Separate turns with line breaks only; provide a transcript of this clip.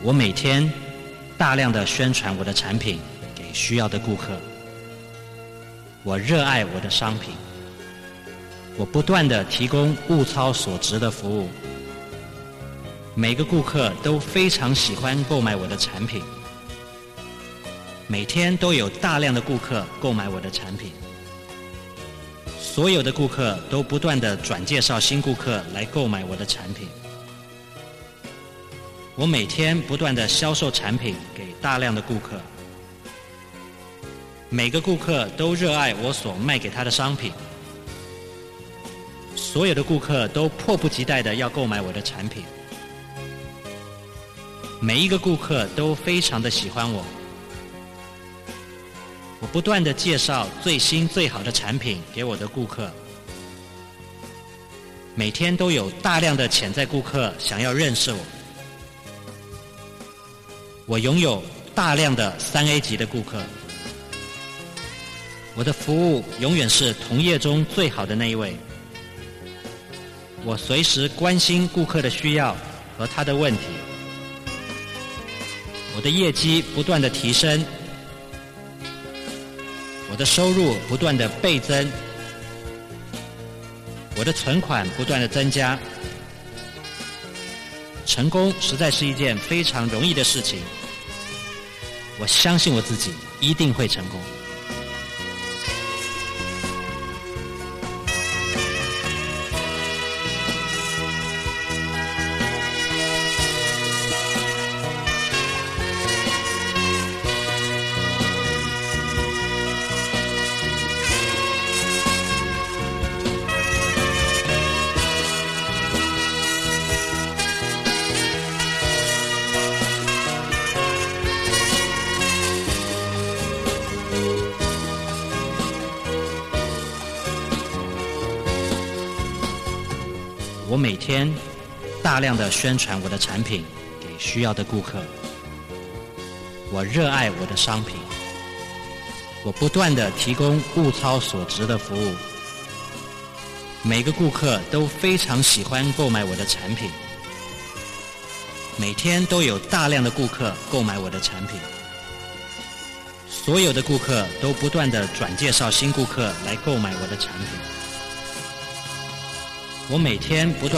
我每天大量的宣传我的产品给需要的顾客。我热爱我的商品。我不断的提供物超所值的服务。每个顾客都非常喜欢购买我的产品。每天都有大量的顾客购买我的产品。所有的顾客都不断的转介绍新顾客来购买我的产品。我每天不断的销售产品给大量的顾客，每个顾客都热爱我所卖给他的商品，所有的顾客都迫不及待的要购买我的产品，每一个顾客都非常的喜欢我，我不断的介绍最新最好的产品给我的顾客，每天都有大量的潜在顾客想要认识我。我拥有大量的三 A 级的顾客，我的服务永远是同业中最好的那一位。我随时关心顾客的需要和他的问题，我的业绩不断的提升，我的收入不断的倍增，我的存款不断的增加。成功实在是一件非常容易的事情。我相信我自己一定会成功。我每天大量的宣传我的产品给需要的顾客。我热爱我的商品。我不断的提供物超所值的服务。每个顾客都非常喜欢购买我的产品。每天都有大量的顾客购买我的产品。所有的顾客都不断的转介绍新顾客来购买我的产品。我每天不断。